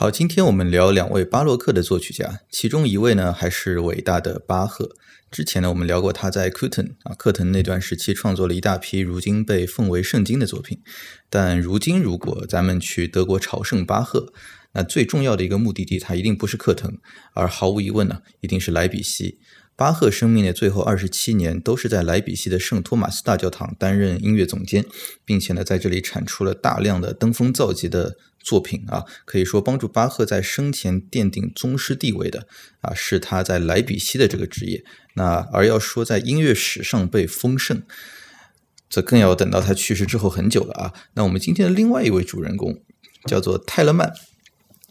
好，今天我们聊两位巴洛克的作曲家，其中一位呢还是伟大的巴赫。之前呢我们聊过他在科滕啊科腾那段时期创作了一大批如今被奉为圣经的作品。但如今如果咱们去德国朝圣巴赫，那最重要的一个目的地，它一定不是科腾，而毫无疑问呢一定是莱比锡。巴赫生命的最后二十七年都是在莱比锡的圣托马斯大教堂担任音乐总监，并且呢，在这里产出了大量的登峰造极的作品啊，可以说帮助巴赫在生前奠定宗师地位的啊，是他在莱比锡的这个职业。那而要说在音乐史上被封圣，则更要等到他去世之后很久了啊。那我们今天的另外一位主人公叫做泰勒曼，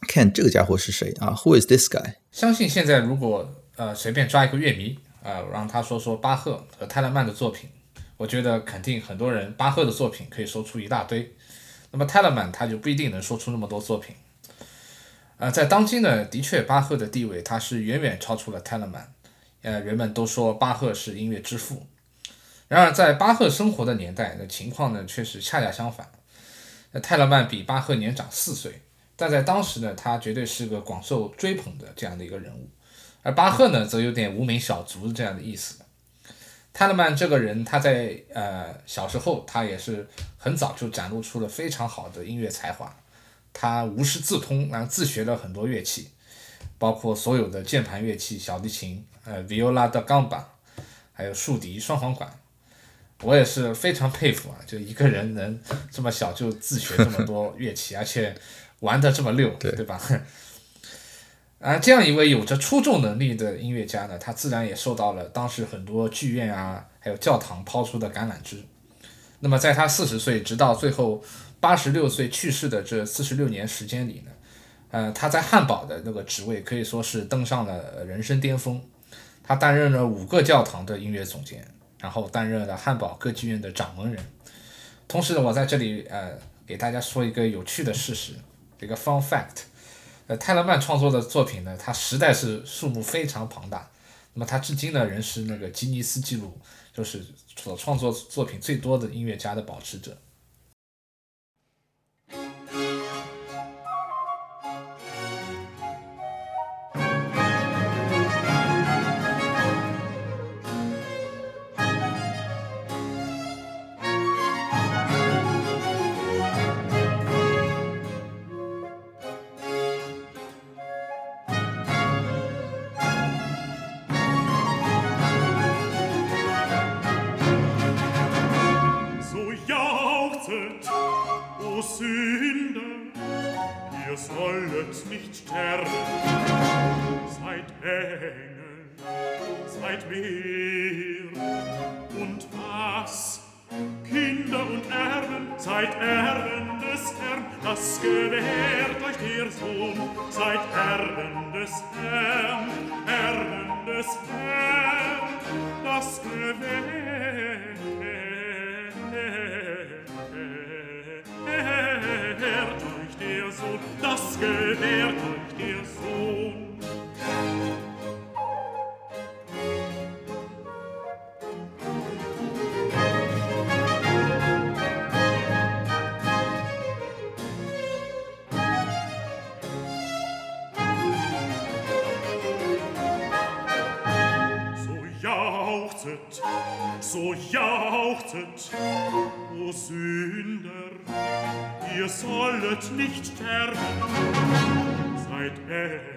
看这个家伙是谁啊？Who is this guy？相信现在如果。呃，随便抓一个乐迷，呃，让他说说巴赫和泰勒曼的作品，我觉得肯定很多人巴赫的作品可以说出一大堆，那么泰勒曼他就不一定能说出那么多作品。呃，在当今呢，的确巴赫的地位他是远远超出了泰勒曼，呃，人们都说巴赫是音乐之父。然而在巴赫生活的年代，那情况呢却是恰恰相反。那泰勒曼比巴赫年长四岁，但在当时呢，他绝对是个广受追捧的这样的一个人物。而巴赫呢，则有点无名小卒这样的意思。泰勒曼这个人，他在呃小时候，他也是很早就展露出了非常好的音乐才华。他无师自通，然后自学了很多乐器，包括所有的键盘乐器、小提琴、呃 viola da gamba，还有竖笛、双簧管。我也是非常佩服啊，就一个人能这么小就自学这么多乐器，而且玩得这么溜，对吧？啊，这样一位有着出众能力的音乐家呢，他自然也受到了当时很多剧院啊，还有教堂抛出的橄榄枝。那么，在他四十岁直到最后八十六岁去世的这四十六年时间里呢，呃，他在汉堡的那个职位可以说是登上了人生巅峰。他担任了五个教堂的音乐总监，然后担任了汉堡歌剧院的掌门人。同时呢，我在这里呃给大家说一个有趣的事实，一个 fun fact。呃，泰勒曼创作的作品呢，它实在是数目非常庞大。那么他至今呢，仍是那个吉尼斯纪录，就是所创作作品最多的音乐家的保持者。sollet nicht sterben. Seid Engel, seid mir. Und was? Kinder und Erben, seid Erben des Herrn, das gewährt euch der Sohn. Seid Erben des Herrn, Erben des Herrn, das gewährt das gewährt euch der Sohn. So jauchzet, so jauchzet, ihr sollet nicht sterben, seid er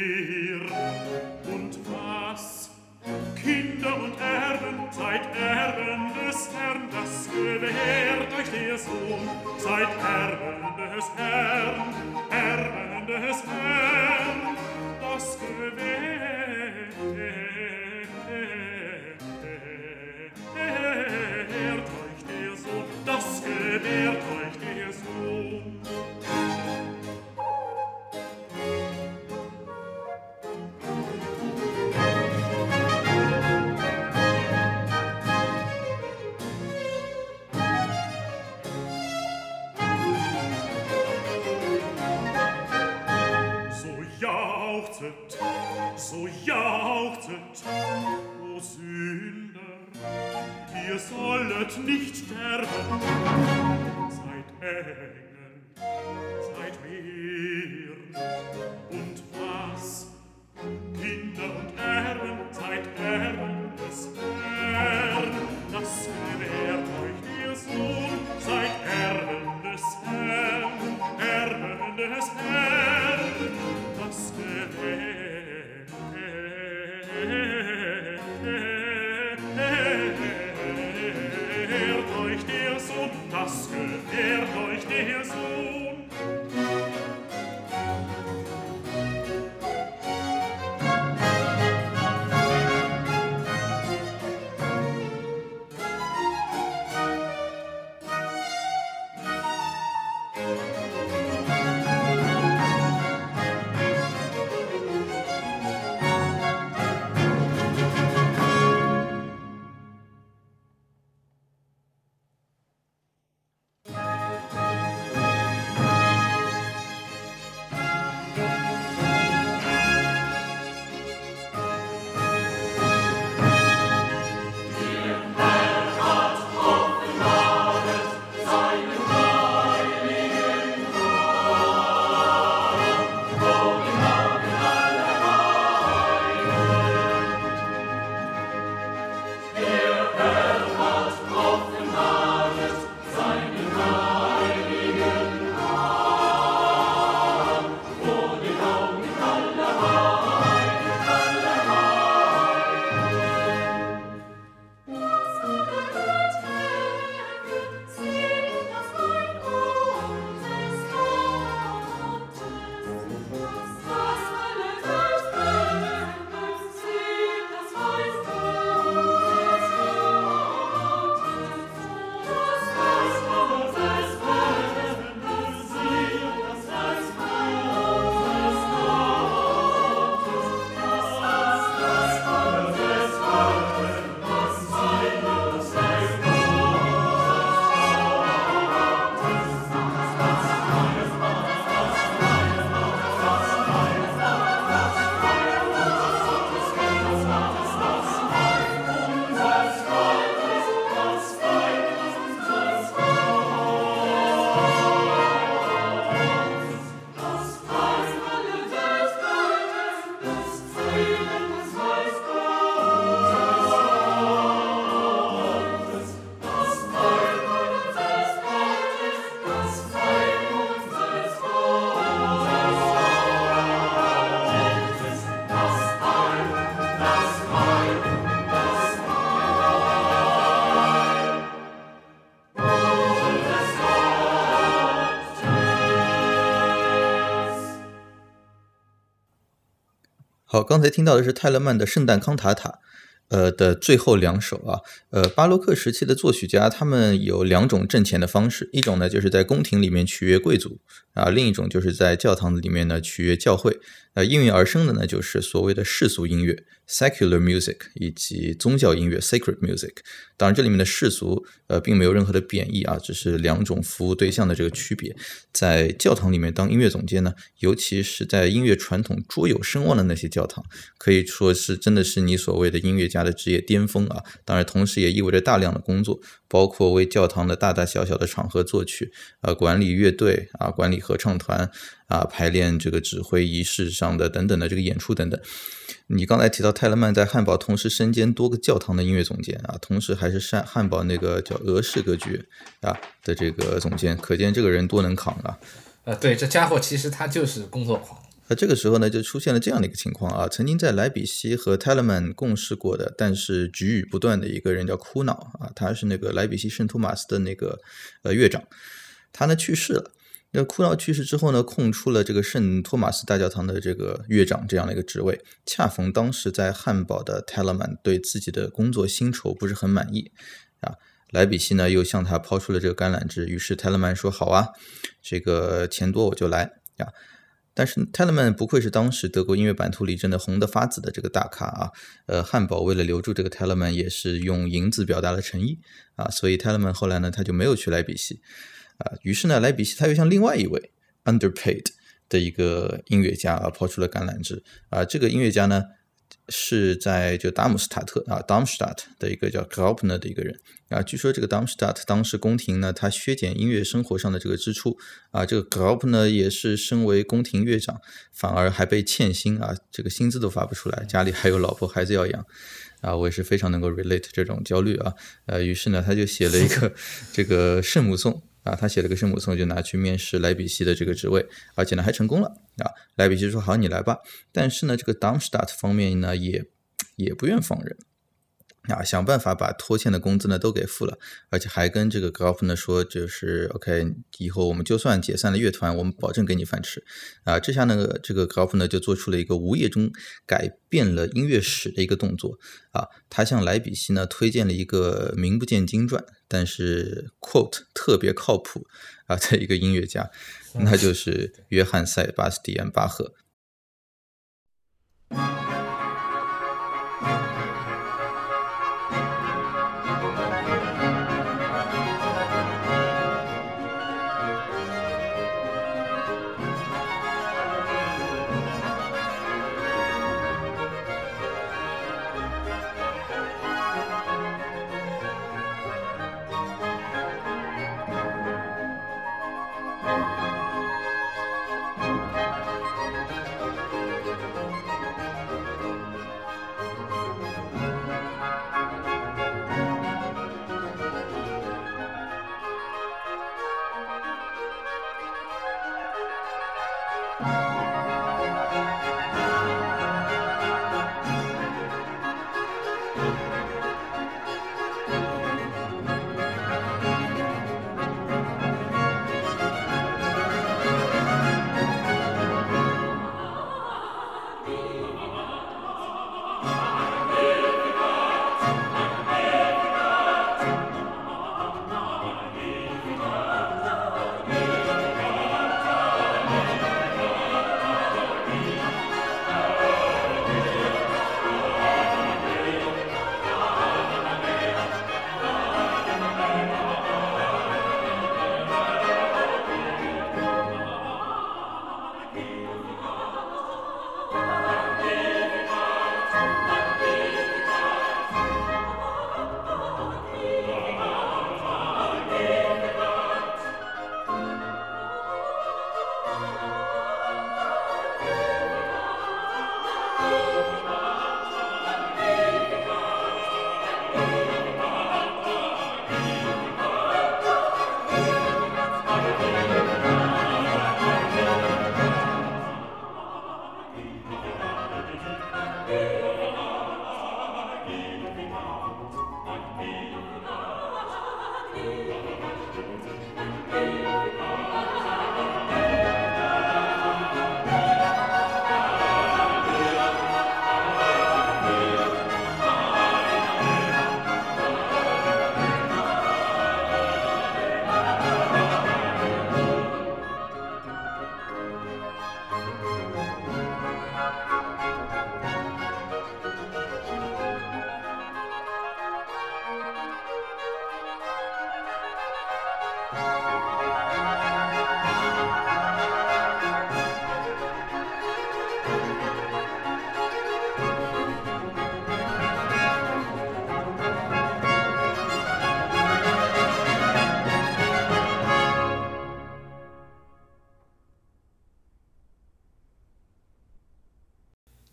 刚才听到的是泰勒曼的圣诞康塔塔。呃的最后两首啊，呃，巴洛克时期的作曲家他们有两种挣钱的方式，一种呢就是在宫廷里面取悦贵族啊，另一种就是在教堂里面呢取悦教会。呃，应运而生的呢就是所谓的世俗音乐 （secular music） 以及宗教音乐 （sacred music）。当然，这里面的世俗呃并没有任何的贬义啊，只是两种服务对象的这个区别。在教堂里面当音乐总监呢，尤其是在音乐传统卓有声望的那些教堂，可以说是真的是你所谓的音乐家的职业巅峰啊。当然，同时也意味着大量的工作，包括为教堂的大大小小的场合作曲，呃，管理乐队啊，管理合唱团。啊，排练这个指挥仪式上的等等的这个演出等等。你刚才提到泰勒曼在汉堡同时身兼多个教堂的音乐总监啊，同时还是汉汉堡那个叫俄式歌剧啊的这个总监，可见这个人多能扛啊。呃，对，这家伙其实他就是工作狂。那这个时候呢，就出现了这样的一个情况啊，曾经在莱比锡和泰勒曼共事过的，但是局语不断的一个人叫哭恼啊，他是那个莱比锡圣托马斯的那个呃乐长，他呢去世了。那库瑙去世之后呢，空出了这个圣托马斯大教堂的这个乐长这样的一个职位。恰逢当时在汉堡的泰勒曼对自己的工作薪酬不是很满意啊，莱比锡呢又向他抛出了这个橄榄枝，于是泰勒曼说：“好啊，这个钱多我就来啊。”但是泰勒曼不愧是当时德国音乐版图里真的红得发紫的这个大咖啊，呃，汉堡为了留住这个泰勒曼，也是用银子表达了诚意啊，所以泰勒曼后来呢，他就没有去莱比锡。啊，于是呢，莱比锡他又向另外一位 underpaid 的一个音乐家啊抛出了橄榄枝。啊，这个音乐家呢是在就达姆斯塔特啊 Darmstadt 的一个叫 Graupner 的一个人。啊，据说这个 Darmstadt 当时宫廷呢，他削减音乐生活上的这个支出。啊，这个 Graupner 也是身为宫廷乐长，反而还被欠薪啊，这个薪资都发不出来，家里还有老婆孩子要养。啊，我也是非常能够 relate 这种焦虑啊，呃，于是呢，他就写了一个 这个圣母颂。啊，他写了个圣母颂，就拿去面试莱比锡的这个职位，而且呢还成功了啊。莱比锡说好，你来吧。但是呢，这个 Darmstadt 方面呢也也不愿放人。啊，想办法把拖欠的工资呢都给付了，而且还跟这个 g o f 呢说，就是 OK，以后我们就算解散了乐团，我们保证给你饭吃。啊，这下呢，这个 g o f 呢就做出了一个无业中改变了音乐史的一个动作。啊，他向莱比锡呢推荐了一个名不见经传，但是 quote 特别靠谱啊的一个音乐家，那就是约翰塞巴斯蒂安巴赫。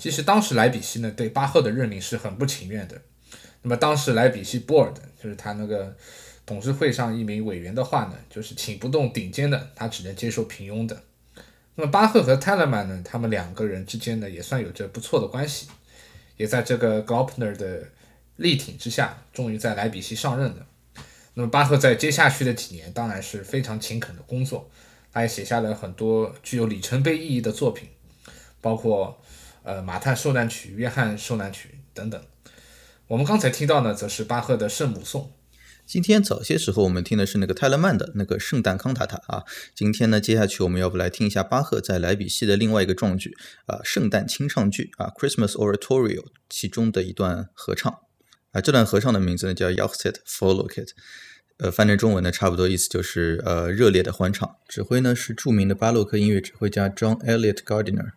其实当时莱比锡呢对巴赫的任命是很不情愿的。那么当时莱比锡 board 就是他那个董事会上一名委员的话呢，就是请不动顶尖的，他只能接受平庸的。那么巴赫和泰勒曼呢，他们两个人之间呢也算有着不错的关系，也在这个 Glopner 的力挺之下，终于在莱比锡上任了。那么巴赫在接下去的几年当然是非常勤恳的工作，他也写下了很多具有里程碑意义的作品，包括呃马太受难曲、约翰受难曲等等。我们刚才听到呢，则是巴赫的圣母颂。今天早些时候我们听的是那个泰勒曼的那个圣诞康塔塔啊。今天呢，接下去我们要不来听一下巴赫在莱比锡的另外一个壮举啊，圣诞清唱剧啊，Christmas Oratorio 其中的一段合唱啊。这段合唱的名字呢叫 Jauchzet for Locket 呃，翻成中文呢差不多意思就是呃热烈的欢唱。指挥呢是著名的巴洛克音乐指挥家 John Elliott Gardiner。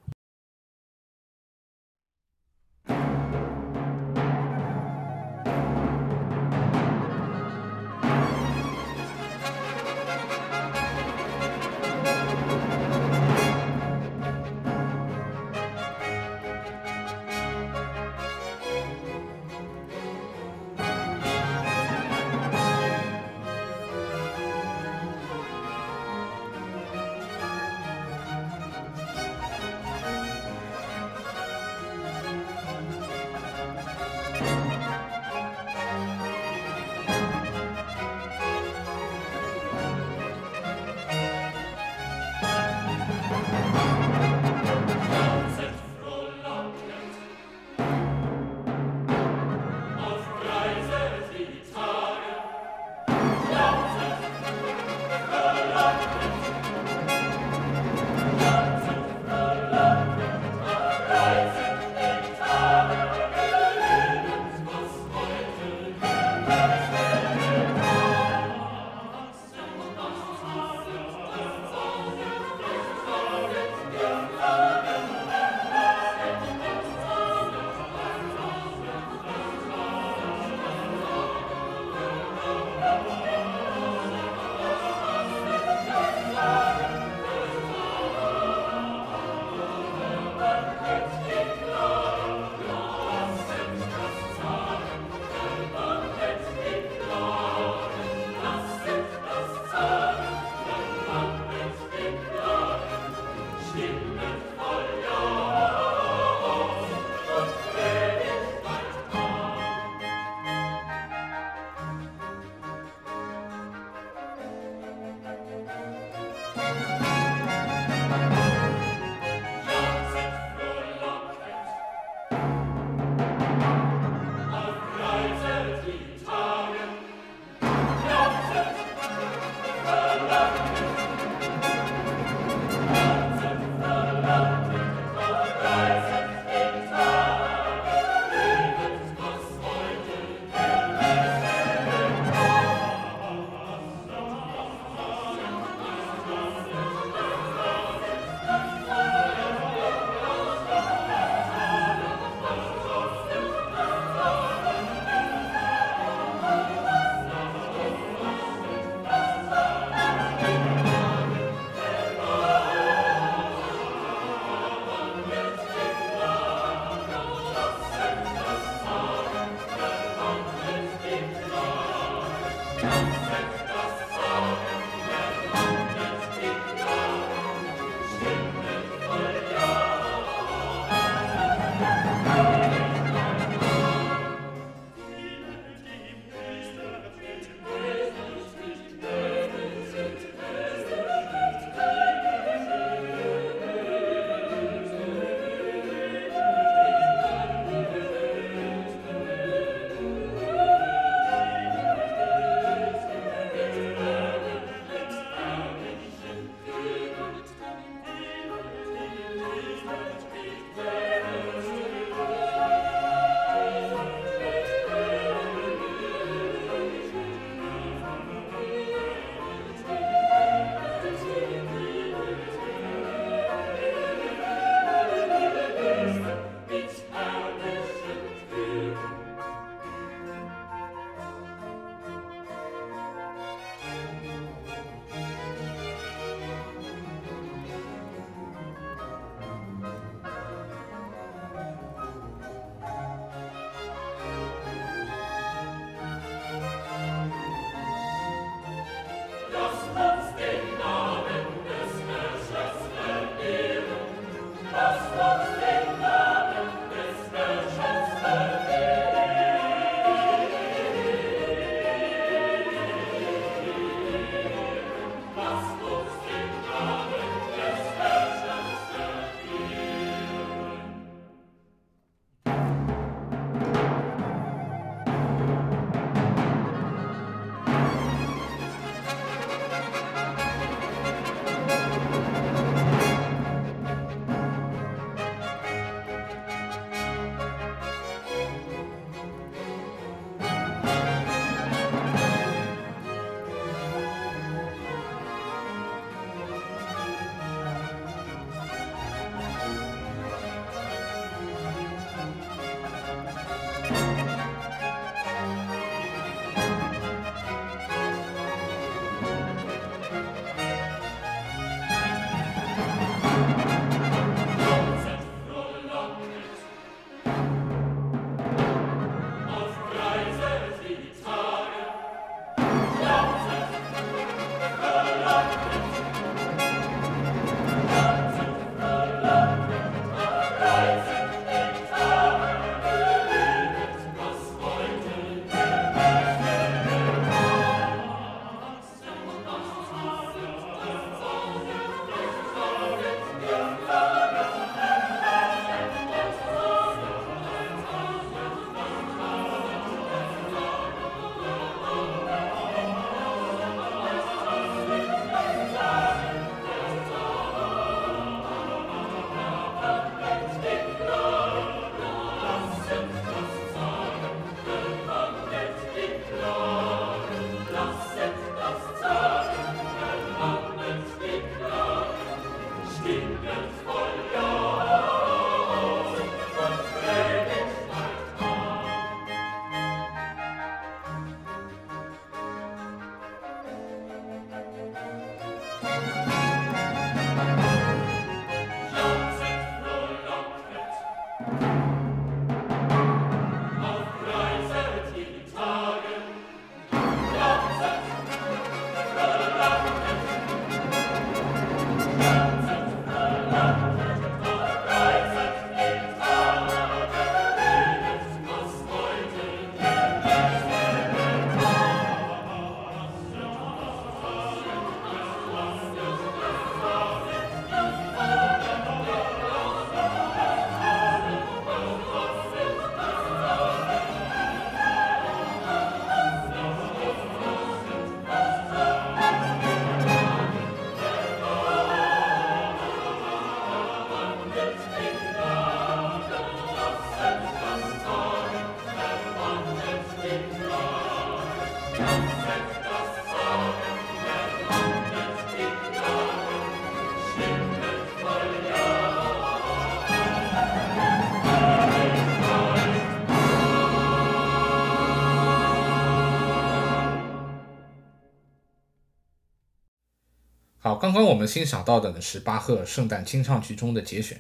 好，刚刚我们欣赏到的呢是巴赫圣诞清唱剧中的节选。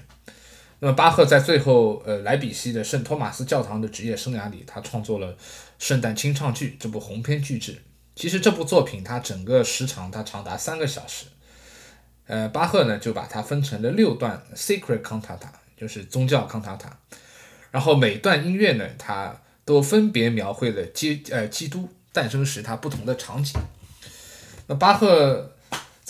那么巴赫在最后，呃，莱比锡的圣托马斯教堂的职业生涯里，他创作了《圣诞清唱剧》这部鸿篇巨制。其实这部作品它整个时长它长达三个小时。呃，巴赫呢就把它分成了六段 Sacred Cantata，就是宗教康塔塔。然后每段音乐呢，它都分别描绘了基呃基督诞生时它不同的场景。那巴赫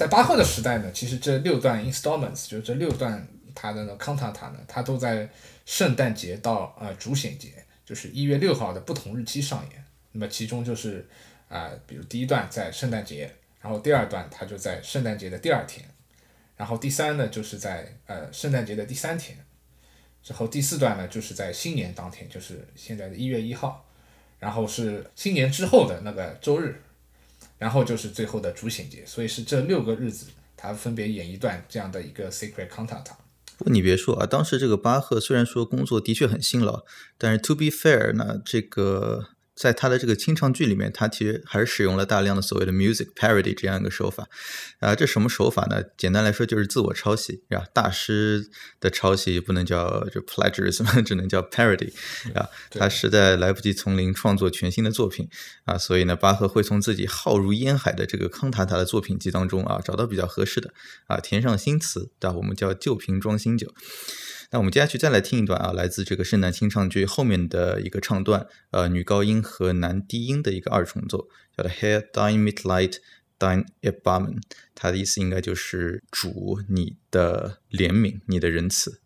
在巴赫的时代呢，其实这六段 Installments 就是这六段。它的呢康塔塔呢，它都在圣诞节到呃主显节，就是一月六号的不同日期上演。那么其中就是啊，比如第一段在圣诞节，然后第二段它就在圣诞节的第二天，然后第三呢就是在呃圣诞节的第三天，之后第四段呢就是在新年当天，就是现在的一月一号，然后是新年之后的那个周日，然后就是最后的主显节，所以是这六个日子，他分别演一段这样的一个 secret contact。不过你别说啊，当时这个巴赫虽然说工作的确很辛劳，但是 to be fair 呢，这个。在他的这个清唱剧里面，他其实还是使用了大量的所谓的 music parody 这样一个手法。啊，这什么手法呢？简单来说就是自我抄袭，啊，大师的抄袭不能叫就 plagiarism，只能叫 parody。啊，他实在来不及从零创作全新的作品，啊，所以呢，巴赫会从自己浩如烟海的这个康塔塔的作品集当中啊，找到比较合适的，啊，填上新词，对吧？我们叫旧瓶装新酒。那我们接下去再来听一段啊，来自这个圣诞清唱剧后面的一个唱段，呃，女高音和男低音的一个二重奏，叫做 Herr dein Mitleid, dein Erbarmen，它的意思应该就是主你的怜悯，你的仁慈。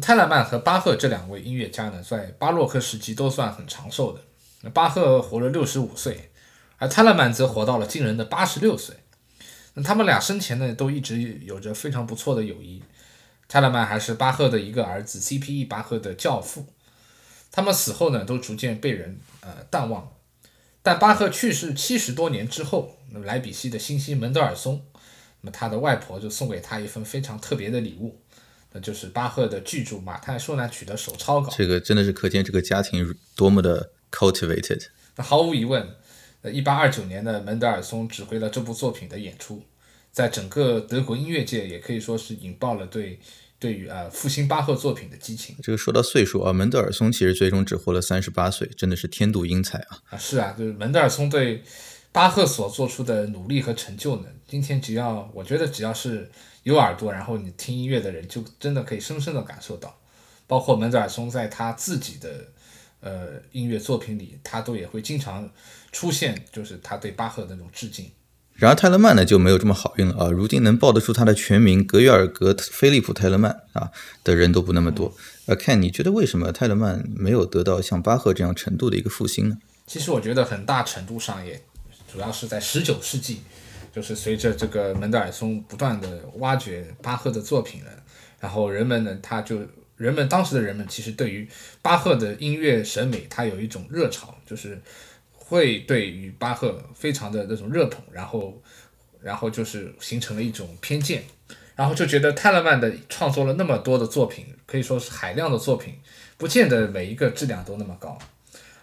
泰勒曼和巴赫这两位音乐家呢，在巴洛克时期都算很长寿的。那巴赫活了六十五岁，而泰勒曼则活到了惊人的八十六岁。那他们俩生前呢，都一直有着非常不错的友谊。泰勒曼还是巴赫的一个儿子 C.P.E. 巴赫的教父。他们死后呢，都逐渐被人呃淡忘。但巴赫去世七十多年之后，那么莱比锡的新星门德尔松，那么他的外婆就送给他一份非常特别的礼物。那就是巴赫的巨著《马太受难曲》的手抄稿。这个真的是可见这个家庭多么的 cultivated。那毫无疑问，呃，一八二九年的门德尔松指挥了这部作品的演出，在整个德国音乐界也可以说是引爆了对对于呃复兴巴赫作品的激情这个说到岁数啊，门德尔松其实最终只活了三十八岁，真的是天妒英才啊！啊。是啊，就是门德尔松对巴赫所做出的努力和成就呢，今天只要我觉得只要是有耳朵，然后你听音乐的人，就真的可以深深的感受到。包括门德尔松在他自己的呃音乐作品里，他都也会经常出现，就是他对巴赫的那种致敬。然而泰勒曼呢就没有这么好运了啊！如今能报得出他的全名格约尔格·菲利普·泰勒曼啊的人都不那么多。呃，Ken，你觉得为什么泰勒曼没有得到像巴赫这样程度的一个复兴呢？其实我觉得很大程度上也主要是在十九世纪，就是随着这个门德尔松不断的挖掘巴赫的作品呢，然后人们呢他就人们当时的人们其实对于巴赫的音乐审美，他有一种热潮，就是会对于巴赫非常的那种热捧，然后然后就是形成了一种偏见，然后就觉得泰勒曼的创作了那么多的作品，可以说是海量的作品，不见得每一个质量都那么高。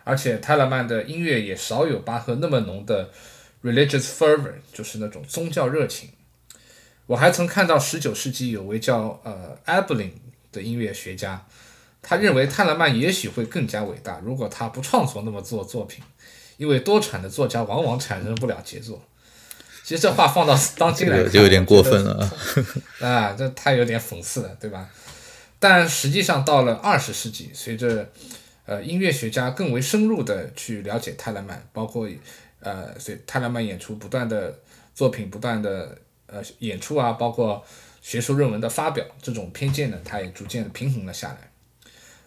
而且泰勒曼的音乐也少有巴赫那么浓的 religious fervor，就是那种宗教热情。我还曾看到十九世纪有位叫呃 Abelin 的音乐学家，他认为泰勒曼也许会更加伟大，如果他不创作那么多作品，因为多产的作家往往产生不了杰作。其实这话放到当今来看，就有点过分了啊！啊，这太有点讽刺了，对吧？但实际上到了二十世纪，随着呃音乐学家更为深入的去了解泰勒曼，包括呃所以泰勒曼演出不断的作品不断的呃演出啊，包括学术论文的发表，这种偏见呢，它也逐渐的平衡了下来。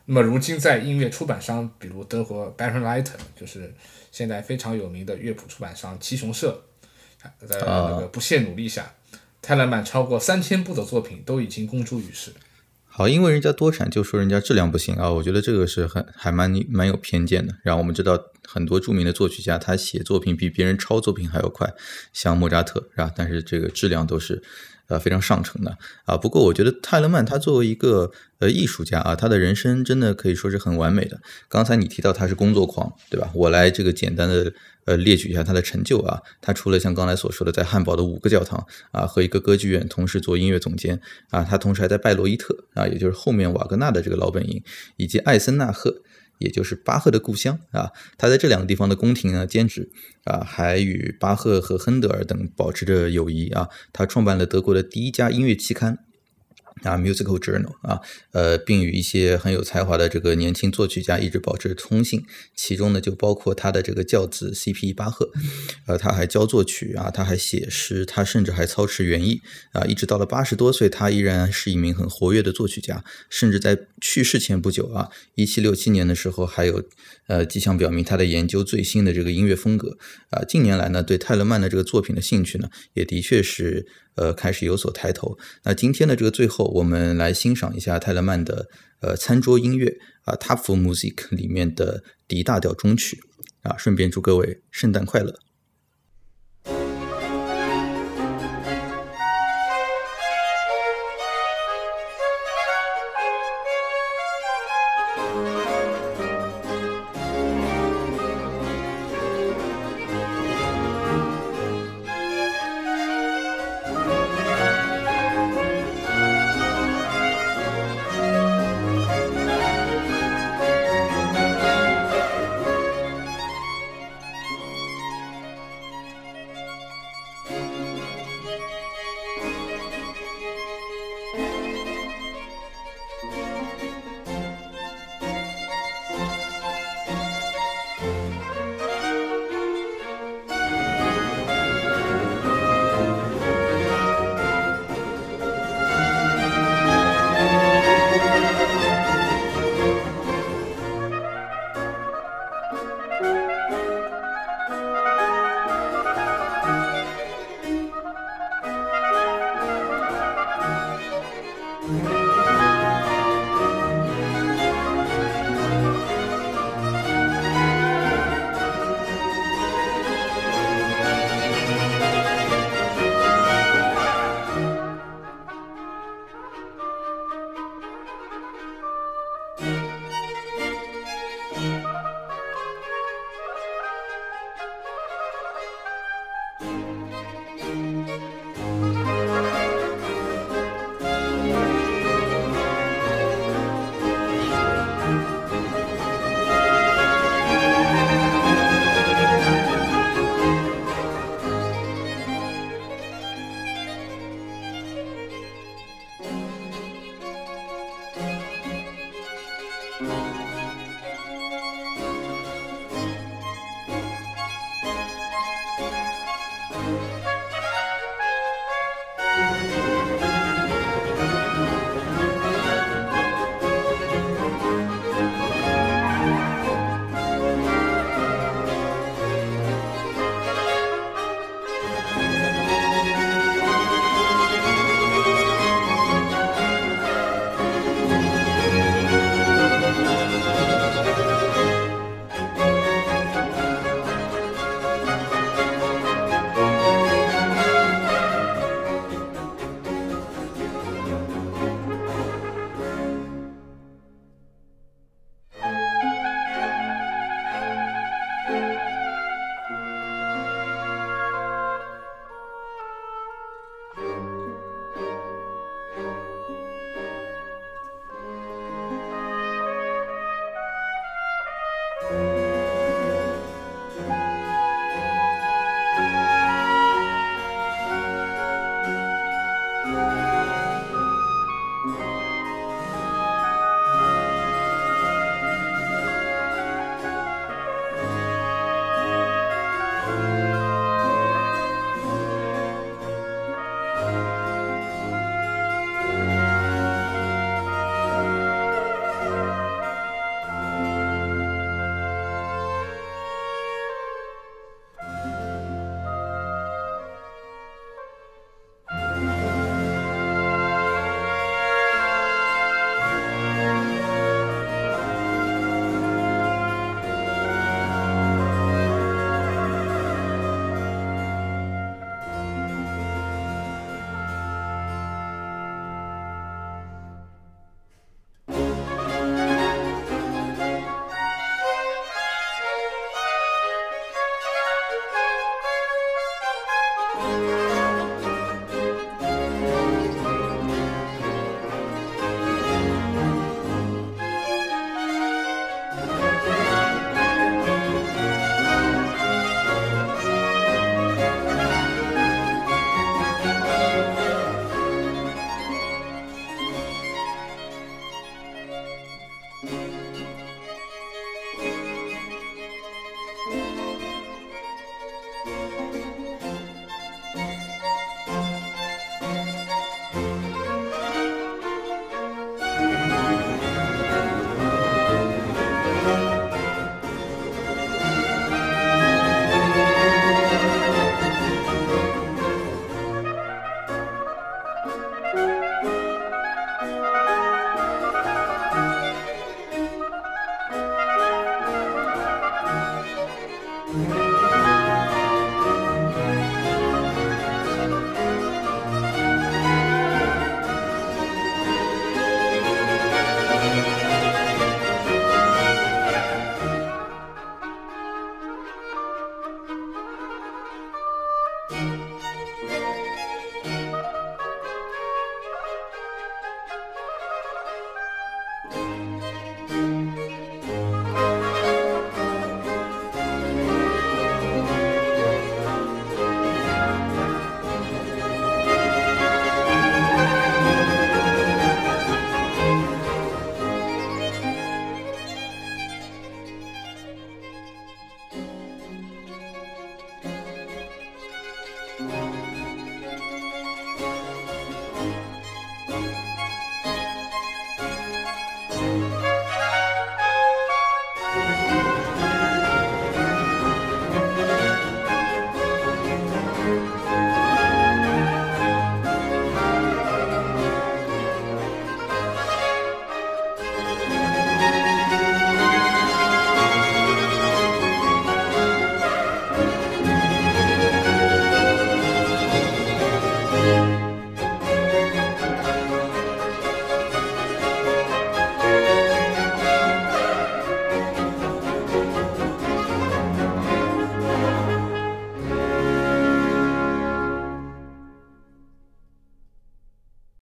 那么如今在音乐出版商，比如德国 Baron Leiter，就是现在非常有名的乐谱出版商七雄社，在那个不懈努力下，泰勒曼超过三千部的作品都已经公诸于世。好，因为人家多产就说人家质量不行啊，我觉得这个是很还蛮蛮有偏见的。然后我们知道很多著名的作曲家，他写作品比别人抄作品还要快，像莫扎特，是吧？但是这个质量都是呃非常上乘的啊。不过我觉得泰勒曼他作为一个呃艺术家啊，他的人生真的可以说是很完美的。刚才你提到他是工作狂，对吧？我来这个简单的呃列举一下他的成就啊。他除了像刚才所说的在汉堡的五个教堂啊和一个歌剧院同时做音乐总监啊，他同时还在拜罗伊特啊，也就是后面瓦格纳的这个老本营，以及艾森纳赫。也就是巴赫的故乡啊，他在这两个地方的宫廷呢兼职啊，还与巴赫和亨德尔等保持着友谊啊。他创办了德国的第一家音乐期刊啊，《Musical Journal》啊，呃，并与一些很有才华的这个年轻作曲家一直保持通信，其中呢就包括他的这个教子 C.P. 巴赫，呃，他还教作曲啊，他还写诗，他甚至还操持园艺啊，一直到了八十多岁，他依然是一名很活跃的作曲家，甚至在去世前不久啊，一七六七年的时候，还有呃迹象表明他的研究最新的这个音乐风格啊。近年来呢，对泰勒曼的这个作品的兴趣呢，也的确是呃开始有所抬头。那今天的这个最后，我们来欣赏一下泰勒曼的呃餐桌音乐啊，Tafelmusik 里面的 D 大调中曲啊，顺便祝各位圣诞快乐。